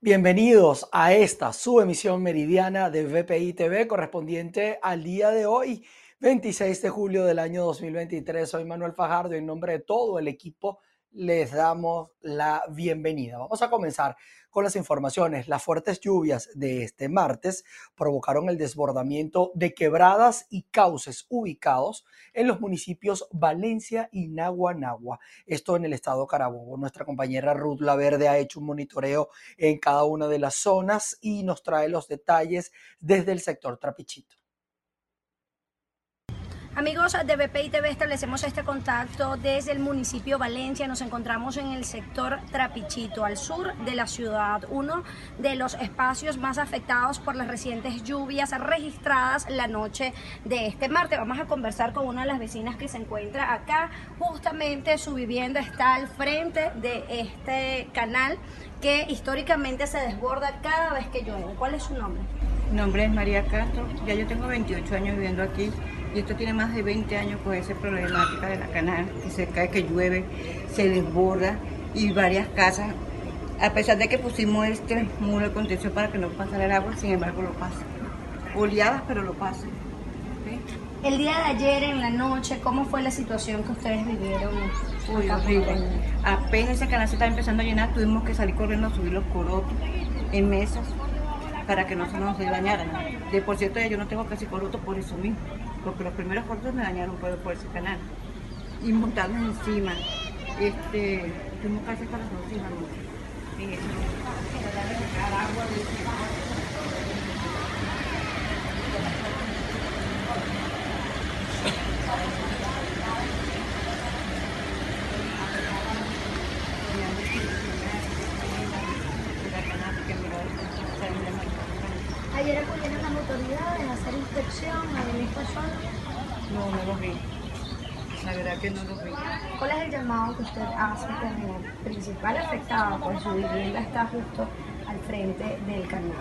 Bienvenidos a esta su emisión meridiana de VPI TV correspondiente al día de hoy, 26 de julio del año 2023. Soy Manuel Fajardo y en nombre de todo el equipo les damos la bienvenida. Vamos a comenzar las informaciones. Las fuertes lluvias de este martes provocaron el desbordamiento de quebradas y cauces ubicados en los municipios Valencia y Naguanagua, esto en el estado Carabobo. Nuestra compañera Ruth Laverde ha hecho un monitoreo en cada una de las zonas y nos trae los detalles desde el sector Trapichito. Amigos de BPI TV, establecemos este contacto desde el municipio Valencia. Nos encontramos en el sector Trapichito, al sur de la ciudad, uno de los espacios más afectados por las recientes lluvias registradas la noche de este martes. Vamos a conversar con una de las vecinas que se encuentra acá. Justamente su vivienda está al frente de este canal que históricamente se desborda cada vez que llueve. ¿Cuál es su nombre? Mi nombre es María Castro, ya yo tengo 28 años viviendo aquí y esto tiene más de 20 años con esa problemática de la canal, que se cae, que llueve, se desborda y varias casas, a pesar de que pusimos este muro de contención para que no pasara el agua, sin embargo lo pasa. Oleadas, pero lo pasa. El día de ayer en la noche, ¿cómo fue la situación que ustedes vivieron? Uy, horrible. Apenas ese canal se estaba empezando a llenar, tuvimos que salir corriendo a subir los corotos en mesas para que no se nos dañaran. De por cierto, yo no tengo casi coroto por eso mismo, porque los primeros corotos me dañaron por, por ese canal. Y montarnos encima, este, tuvimos casi hasta las dos noche. Ayer acudieron las autoridades a hacer inspección en esta zona. No, no lo vi. Que no lo vi. ¿Cuál es el llamado que usted hace como principal afectado? Pues su vivienda está justo al frente del canal.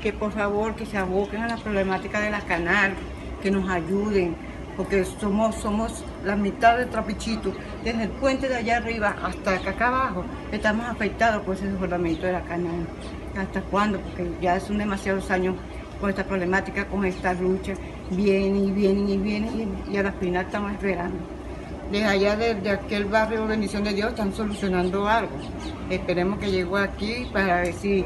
Que por favor que se aboquen a la problemática de la canal, que nos ayuden, porque somos, somos la mitad del trapichito, desde el puente de allá arriba hasta acá abajo, estamos afectados por ese desbordamiento de la canal. ¿Hasta cuándo? Porque ya son demasiados años con esta problemática, con esta lucha, vienen y vienen y vienen y, y a la final estamos esperando. Desde allá de, aquel barrio Bendición de Dios están solucionando algo. Esperemos que llegue aquí para ver si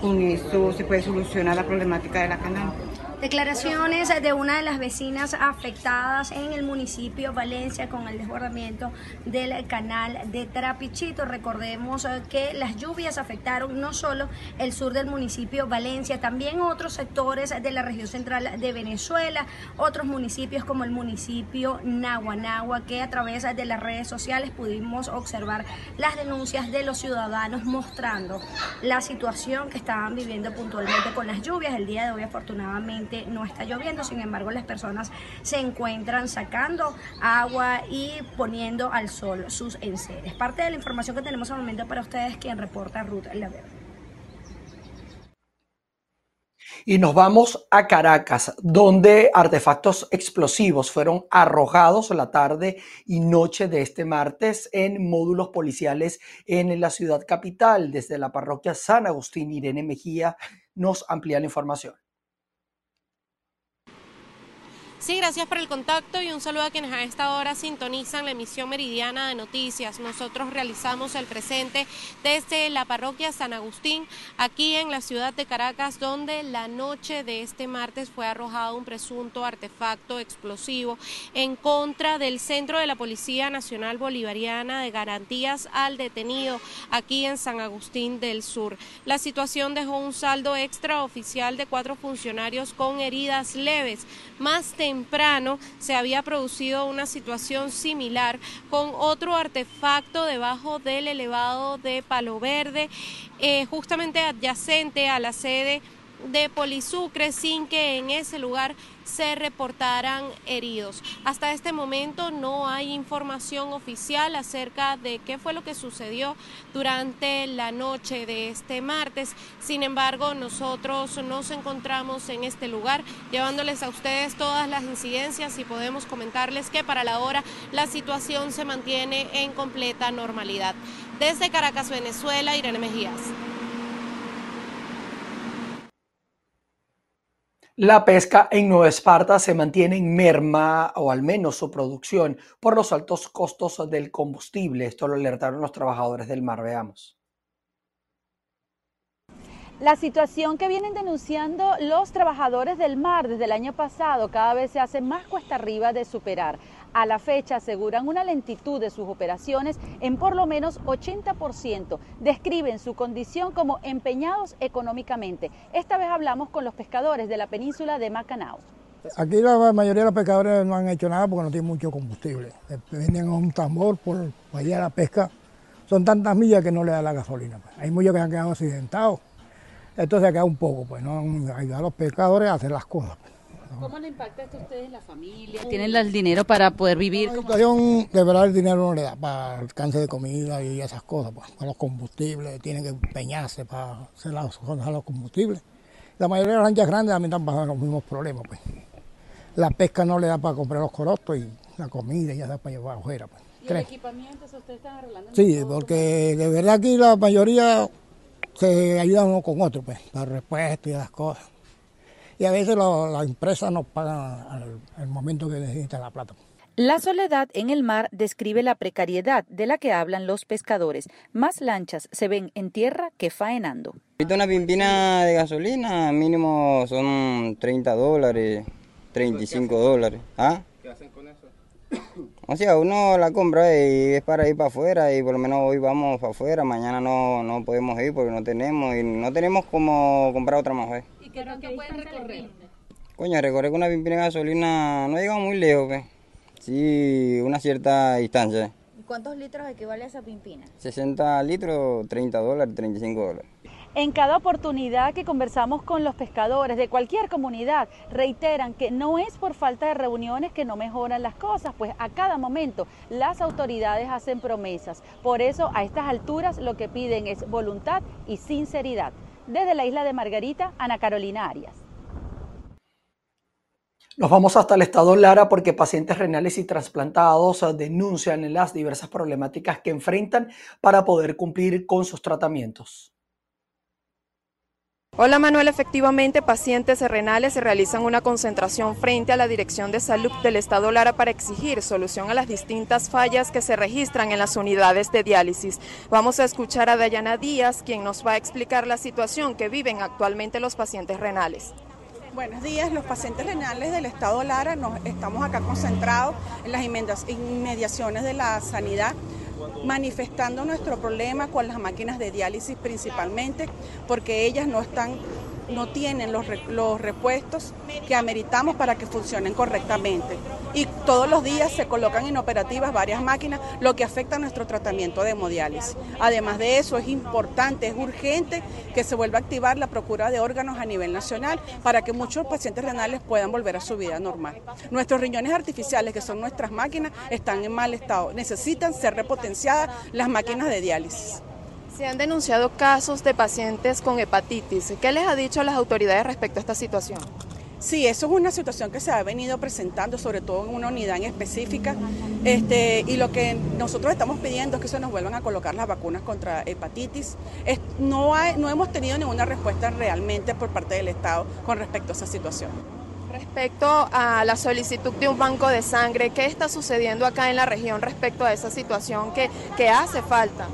con eso se puede solucionar la problemática de la canal. Declaraciones de una de las vecinas afectadas en el municipio Valencia con el desbordamiento del canal de Trapichito. Recordemos que las lluvias afectaron no solo el sur del municipio Valencia, también otros sectores de la región central de Venezuela, otros municipios como el municipio Naguanagua, que a través de las redes sociales pudimos observar las denuncias de los ciudadanos mostrando la situación que estaban viviendo puntualmente con las lluvias. El día de hoy, afortunadamente, no está lloviendo, sin embargo las personas se encuentran sacando agua y poniendo al sol sus enseres. Parte de la información que tenemos al momento para ustedes, quien reporta Ruth Laverde. Y nos vamos a Caracas, donde artefactos explosivos fueron arrojados la tarde y noche de este martes en módulos policiales en la ciudad capital. Desde la parroquia San Agustín, Irene Mejía nos amplía la información. Sí, gracias por el contacto y un saludo a quienes a esta hora sintonizan la emisión meridiana de noticias. Nosotros realizamos el presente desde la parroquia San Agustín, aquí en la ciudad de Caracas, donde la noche de este martes fue arrojado un presunto artefacto explosivo en contra del Centro de la Policía Nacional Bolivariana de Garantías al Detenido, aquí en San Agustín del Sur. La situación dejó un saldo extraoficial de cuatro funcionarios con heridas leves. Más temprano se había producido una situación similar con otro artefacto debajo del elevado de Palo Verde, eh, justamente adyacente a la sede de Polisucre sin que en ese lugar se reportaran heridos. Hasta este momento no hay información oficial acerca de qué fue lo que sucedió durante la noche de este martes. Sin embargo, nosotros nos encontramos en este lugar llevándoles a ustedes todas las incidencias y podemos comentarles que para la hora la situación se mantiene en completa normalidad. Desde Caracas, Venezuela, Irene Mejías. La pesca en Nueva Esparta se mantiene en merma, o al menos su producción, por los altos costos del combustible. Esto lo alertaron los trabajadores del mar. Veamos. La situación que vienen denunciando los trabajadores del mar desde el año pasado cada vez se hace más cuesta arriba de superar. A la fecha aseguran una lentitud de sus operaciones en por lo menos 80%. Describen su condición como empeñados económicamente. Esta vez hablamos con los pescadores de la península de Macanao. Aquí la mayoría de los pescadores no han hecho nada porque no tienen mucho combustible. Venden un tambor por allá la pesca. Son tantas millas que no le da la gasolina. Pues. Hay muchos que han quedado accidentados entonces queda un poco, pues, ¿no? Ayudar a los pescadores a hacer las cosas. Pues, ¿Cómo le impacta esto a ustedes en la familia? ¿Tienen el dinero para poder vivir? La situación, de verdad, el dinero no le da para el cáncer de comida y esas cosas, pues, para los combustibles, tienen que empeñarse para hacer las cosas a los combustibles. La mayoría de las lanchas grandes también están pasando los mismos problemas, pues. La pesca no le da para comprar los corostos y la comida ya da para llevar afuera, pues. ¿Y el equipamiento ustedes están arreglando? Sí, porque de verdad aquí la mayoría se ayuda uno con otro, pues, para respuesta y las cosas. Y a veces las empresas nos pagan al, momento que necesitan la plata. La soledad en el mar describe la precariedad de la que hablan los pescadores. Más lanchas se ven en tierra que faenando. Ahorita una pimpina de gasolina mínimo son 30 dólares, 35 dólares. ¿Ah? ¿Qué hacen con eso? O sea, uno la compra y es para ir para afuera y por lo menos hoy vamos para afuera, mañana no, no podemos ir porque no tenemos y no tenemos como comprar otra más. ¿Y qué tanto pueden recorrer? Coño, recorrer con una pimpina de gasolina no llegamos muy lejos, pues. Sí, una cierta distancia. ¿Y cuántos litros equivale a esa pimpina? 60 litros, 30 dólares, 35 dólares. En cada oportunidad que conversamos con los pescadores de cualquier comunidad, reiteran que no es por falta de reuniones que no mejoran las cosas, pues a cada momento las autoridades hacen promesas. Por eso a estas alturas lo que piden es voluntad y sinceridad. Desde la isla de Margarita, Ana Carolina Arias. Nos vamos hasta el estado Lara porque pacientes renales y trasplantados denuncian las diversas problemáticas que enfrentan para poder cumplir con sus tratamientos. Hola Manuel, efectivamente pacientes renales se realizan una concentración frente a la Dirección de Salud del Estado Lara para exigir solución a las distintas fallas que se registran en las unidades de diálisis. Vamos a escuchar a Dayana Díaz, quien nos va a explicar la situación que viven actualmente los pacientes renales. Buenos días, los pacientes renales del Estado Lara, nos estamos acá concentrados en las inmediaciones de la sanidad manifestando nuestro problema con las máquinas de diálisis principalmente, porque ellas no están no tienen los, los repuestos que ameritamos para que funcionen correctamente. Y todos los días se colocan inoperativas varias máquinas, lo que afecta a nuestro tratamiento de hemodiálisis. Además de eso, es importante, es urgente que se vuelva a activar la procura de órganos a nivel nacional para que muchos pacientes renales puedan volver a su vida normal. Nuestros riñones artificiales, que son nuestras máquinas, están en mal estado. Necesitan ser repotenciadas las máquinas de diálisis. Se han denunciado casos de pacientes con hepatitis. ¿Qué les ha dicho a las autoridades respecto a esta situación? Sí, eso es una situación que se ha venido presentando, sobre todo en una unidad en específica, este, y lo que nosotros estamos pidiendo es que se nos vuelvan a colocar las vacunas contra hepatitis. no, no hemos tenido ninguna respuesta realmente por parte del Estado con respecto a esa situación. Respecto a la solicitud de un banco de sangre, ¿qué está sucediendo acá en la región respecto a esa situación que, que hace falta?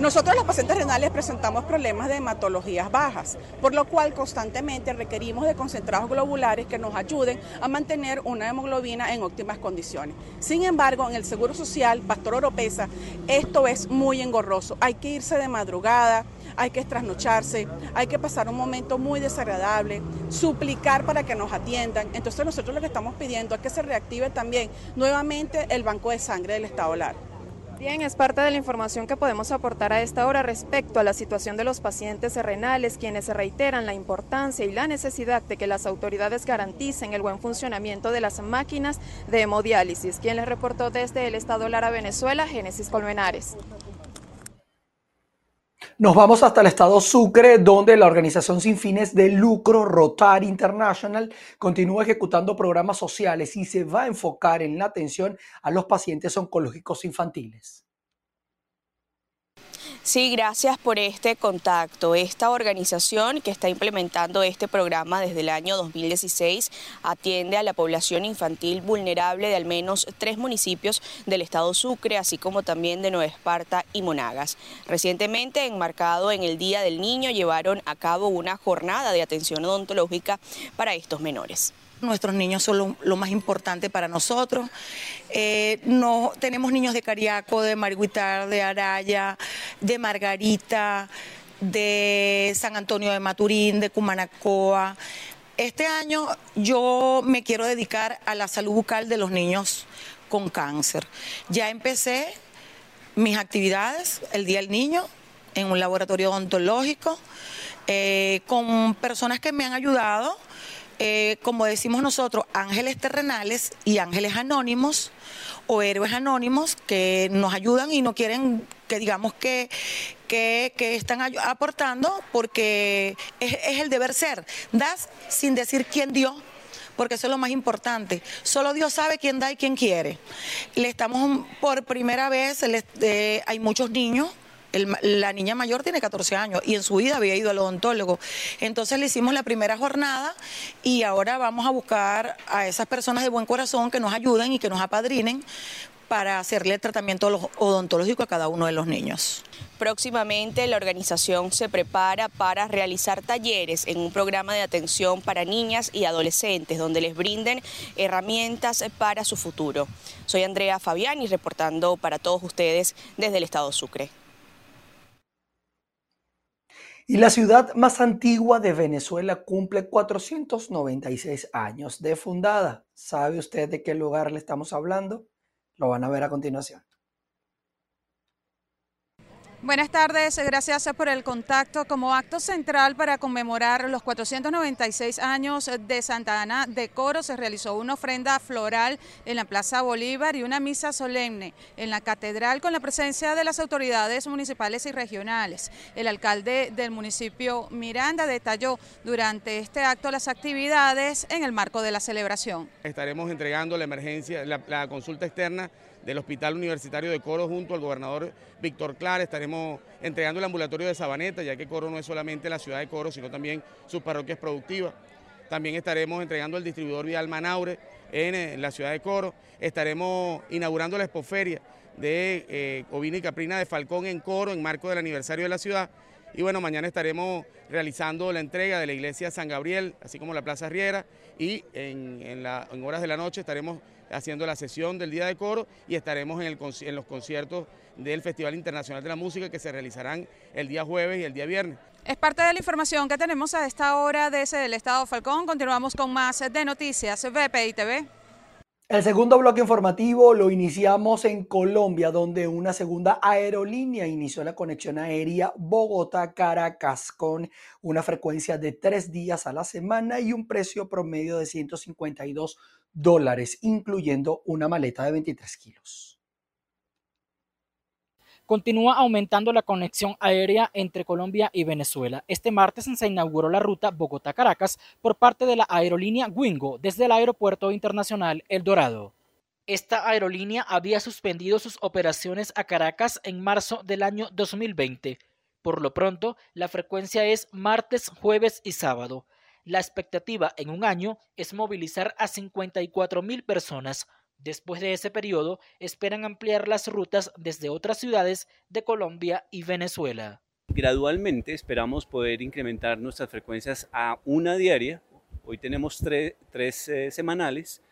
Nosotros los pacientes renales presentamos problemas de hematologías bajas, por lo cual constantemente requerimos de concentrados globulares que nos ayuden a mantener una hemoglobina en óptimas condiciones. Sin embargo, en el Seguro Social, Pastor Oropesa, esto es muy engorroso. Hay que irse de madrugada, hay que trasnocharse, hay que pasar un momento muy desagradable, suplicar para que nos atiendan. Entonces nosotros lo que estamos pidiendo es que se reactive también nuevamente el banco de sangre del Estado Lar. Bien, es parte de la información que podemos aportar a esta hora respecto a la situación de los pacientes renales, quienes reiteran la importancia y la necesidad de que las autoridades garanticen el buen funcionamiento de las máquinas de hemodiálisis. Quien les reportó desde el Estado Lara, Venezuela, Génesis Colmenares. Nos vamos hasta el estado Sucre, donde la organización sin fines de lucro Rotary International continúa ejecutando programas sociales y se va a enfocar en la atención a los pacientes oncológicos infantiles. Sí, gracias por este contacto. Esta organización que está implementando este programa desde el año 2016 atiende a la población infantil vulnerable de al menos tres municipios del estado Sucre, así como también de Nueva Esparta y Monagas. Recientemente, enmarcado en el Día del Niño, llevaron a cabo una jornada de atención odontológica para estos menores. Nuestros niños son lo, más importante para nosotros. Eh, no, tenemos niños de Cariaco, de Mariguitar, de Araya, de Margarita, de San Antonio de Maturín, de Cumanacoa. Este año yo me quiero dedicar a la salud bucal de los niños con cáncer. Ya empecé mis actividades el Día del Niño en un laboratorio odontológico eh, con personas que me han ayudado eh, como decimos nosotros, ángeles terrenales y ángeles anónimos o héroes anónimos que nos ayudan y no quieren que digamos que, que, están aportando porque es, es, el deber ser. Das sin decir quién dio, porque eso es lo más importante. Solo Dios sabe quién da y quién quiere. Le estamos por primera vez, eh, hay muchos niños la niña mayor tiene 14 años y en su vida había ido al odontólogo. Entonces le hicimos la primera jornada y ahora vamos a buscar a esas personas de buen corazón que nos ayuden y que nos apadrinen para hacerle el tratamiento odontológico a cada uno de los niños. Próximamente la organización se prepara para realizar talleres en un programa de atención para niñas y adolescentes donde les brinden herramientas para su futuro. Soy Andrea Fabiani reportando para todos ustedes desde el estado Sucre. Y la ciudad más antigua de Venezuela cumple 496 años de fundada. ¿Sabe usted de qué lugar le estamos hablando? Lo van a ver a continuación. Buenas tardes, gracias por el contacto. Como acto central para conmemorar los 496 años de Santa Ana de Coro, se realizó una ofrenda floral en la Plaza Bolívar y una misa solemne en la catedral con la presencia de las autoridades municipales y regionales. El alcalde del municipio Miranda detalló durante este acto las actividades en el marco de la celebración. Estaremos entregando la emergencia, la consulta externa del Hospital Universitario de Coro junto al gobernador Víctor Clara. Estaremos entregando el ambulatorio de Sabaneta, ya que Coro no es solamente la ciudad de Coro, sino también sus parroquias productivas. También estaremos entregando el distribuidor vial Manaure en, eh, la ciudad de Coro. Estaremos inaugurando la expoferia de eh, y caprina de Falcón en Coro en marco del aniversario de la ciudad. Y bueno, mañana estaremos realizando la entrega de la iglesia San Gabriel, así como la Plaza Riera, y en, en horas de la noche estaremos haciendo la sesión del Día de Coro y estaremos en, en los conciertos del Festival Internacional de la Música que se realizarán el día jueves y el día viernes. Es parte de la información que tenemos a esta hora desde el Estado Falcón. Continuamos con más de noticias BPI TV. El segundo bloque informativo lo iniciamos en Colombia, donde una segunda aerolínea inició la conexión aérea Bogotá-Caracas con una frecuencia de tres días a la semana y un precio promedio de 152 dólares, incluyendo una maleta de 23 kilos. Continúa aumentando la conexión aérea entre Colombia y Venezuela. Este martes se inauguró la ruta Bogotá-Caracas por parte de la aerolínea Wingo desde el Aeropuerto Internacional El Dorado. Esta aerolínea había suspendido sus operaciones a Caracas en marzo del año 2020. Por lo pronto, la frecuencia es martes, jueves y sábado. La expectativa en un año es movilizar a 54 mil personas. Después de ese periodo, esperan ampliar las rutas desde otras ciudades de Colombia y Venezuela. Gradualmente esperamos poder incrementar nuestras frecuencias a una diaria. Hoy tenemos tres, eh, semanales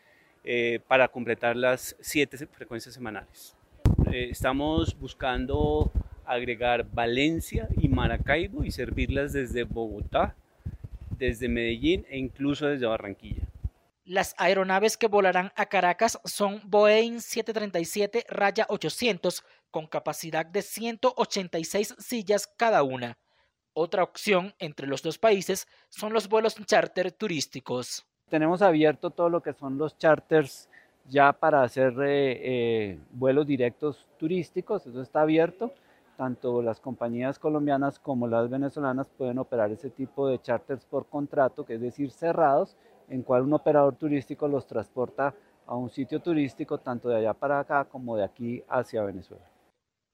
eh, para completar las siete frecuencias semanales. Eh, estamos buscando agregar Valencia y Maracaibo y servirlas desde Bogotá, desde Medellín e incluso desde Barranquilla. Las aeronaves que volarán a Caracas son Boeing 737 Raya 800 con capacidad de 186 sillas cada una. Otra opción entre los dos países son los vuelos charter turísticos. Tenemos abierto todo lo que son los charters ya para hacer eh, eh, vuelos directos turísticos, eso está abierto tanto las compañías colombianas como las venezolanas pueden operar ese tipo de charters por contrato, que es decir, cerrados, en cual un operador turístico los transporta a un sitio turístico tanto de allá para acá como de aquí hacia Venezuela.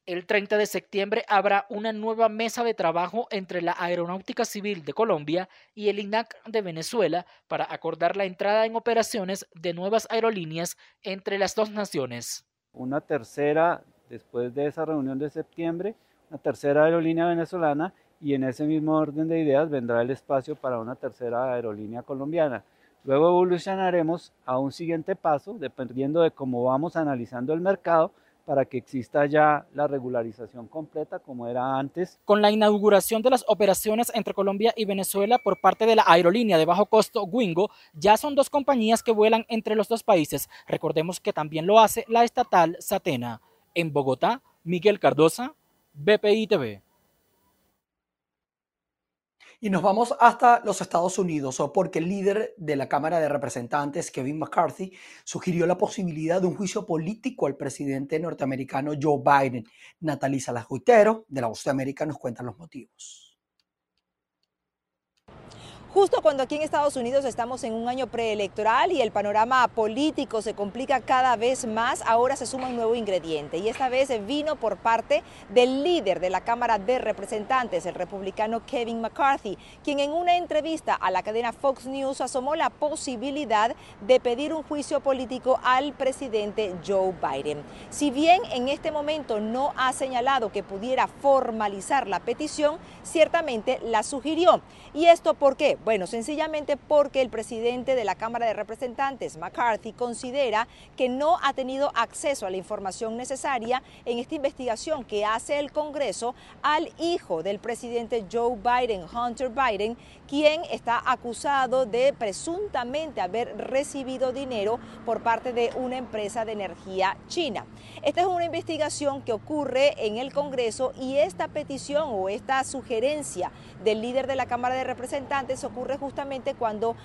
El 30 de septiembre habrá una nueva mesa de trabajo entre la Aeronáutica Civil de Colombia y el INAC de Venezuela para acordar la entrada en operaciones de nuevas aerolíneas entre las dos naciones. Una tercera, después de esa reunión de septiembre, una tercera aerolínea venezolana y en ese mismo orden de ideas vendrá el espacio para una tercera aerolínea colombiana. Luego evolucionaremos a un siguiente paso, dependiendo de cómo vamos analizando el mercado, para que exista ya la regularización completa como era antes. Con la inauguración de las operaciones entre Colombia y Venezuela por parte de la aerolínea de bajo costo Wingo, ya son dos compañías que vuelan entre los dos países. Recordemos que también lo hace la estatal Satena. En Bogotá, Miguel Cardosa, BPI TV. Y nos vamos hasta los Estados Unidos, porque el líder de la Cámara de Representantes, Kevin McCarthy, sugirió la posibilidad de un juicio político al presidente norteamericano Joe Biden. Natalisa Lajuitero, de la Voz de América, nos cuenta los motivos. Justo cuando aquí en Estados Unidos estamos en un año preelectoral y el panorama político se complica cada vez más, ahora se suma un nuevo ingrediente y esta vez vino por parte del líder de la Cámara de Representantes, el republicano Kevin McCarthy, quien en una entrevista a la cadena Fox News asomó la posibilidad de pedir un juicio político al presidente Joe Biden. Si bien en este momento no ha señalado que pudiera formalizar la petición, ciertamente la sugirió. ¿Y esto por qué? Bueno, sencillamente porque el presidente de la Cámara de Representantes, McCarthy, considera que no ha tenido acceso a la información necesaria en esta investigación que hace el Congreso al hijo del presidente Joe Biden, Hunter Biden, quien está acusado de presuntamente haber recibido dinero por parte de una empresa de energía china. Esta es una investigación que ocurre en el Congreso y esta petición o esta sugerencia del líder de la Cámara de Representantes ocurre justamente cuando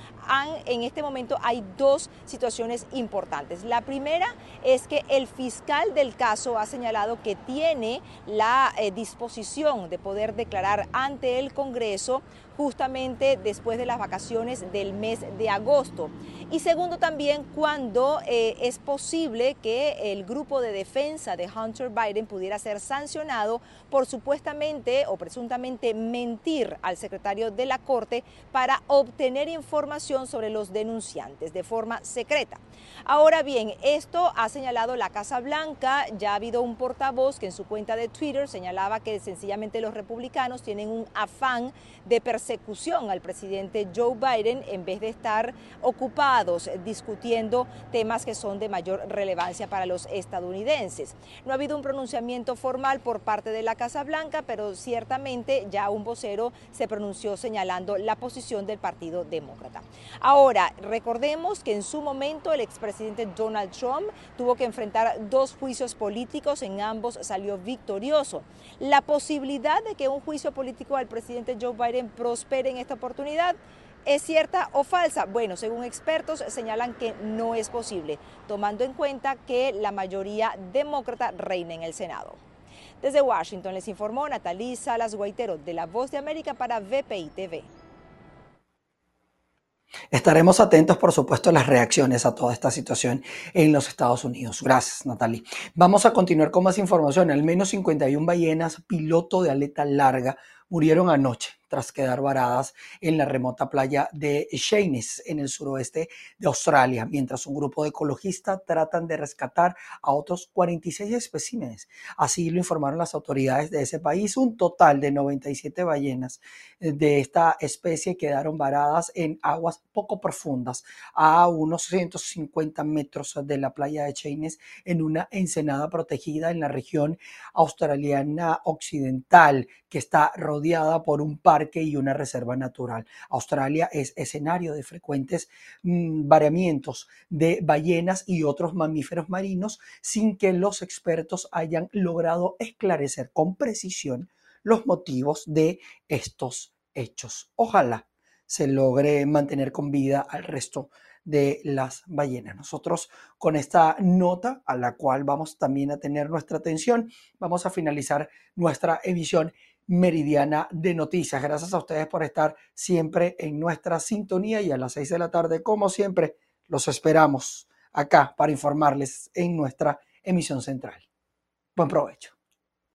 en este momento hay dos situaciones importantes. La primera es que el fiscal del caso ha señalado que tiene la eh, disposición de poder declarar ante el Congreso justamente después de las vacaciones del mes de agosto. Y segundo también cuando eh, es posible que el grupo de defensa de Hunter Biden pudiera ser sancionado por supuestamente o presuntamente mentir al secretario de la Corte para obtener información sobre los denunciantes de forma secreta. Ahora bien, esto ha señalado la Casa Blanca, ya ha habido un portavoz que en su cuenta de Twitter señalaba que sencillamente los republicanos tienen un afán de persecución al presidente Joe Biden en vez de estar ocupados discutiendo temas que son de mayor relevancia para los estadounidenses. No ha habido un pronunciamiento formal por parte de la Casa Blanca, pero ciertamente ya un vocero se pronunció señalando la posición del Partido Demócrata. Ahora, recordemos que en su momento el expresidente Donald Trump tuvo que enfrentar dos juicios políticos, en ambos salió victorioso. La posibilidad de que un juicio político al presidente Joe Biden prospere esta oportunidad. ¿Es cierta o falsa? Bueno, según expertos señalan que no es posible, tomando en cuenta que la mayoría demócrata reina en el Senado. Desde Washington les informó Natalí Salas Guaitero de La Voz de América para VPI TV. Estaremos atentos, por supuesto, a las reacciones a toda esta situación en los Estados Unidos. Gracias, Natalie. Vamos a continuar con más información. Al menos 51 ballenas piloto de aleta larga murieron anoche tras quedar varadas en la remota playa de Sheines, en el suroeste de Australia, mientras un grupo de ecologistas tratan de rescatar a otros 46 especímenes. Así lo informaron las autoridades de ese país. Un total de 97 ballenas de esta especie quedaron varadas en aguas poco profundas, a unos 150 metros de la playa de Sheines, en una ensenada protegida en la región australiana occidental, que está rodeada por un par y una reserva natural. Australia es escenario de frecuentes mm, variamientos de ballenas y otros mamíferos marinos sin que los expertos hayan logrado esclarecer con precisión los motivos de estos hechos. Ojalá se logre mantener con vida al resto de las ballenas. Nosotros con esta nota a la cual vamos también a tener nuestra atención, vamos a finalizar nuestra emisión meridiana de noticias. Gracias a ustedes por estar siempre en nuestra sintonía y a las seis de la tarde, como siempre, los esperamos acá para informarles en nuestra emisión central. Buen provecho.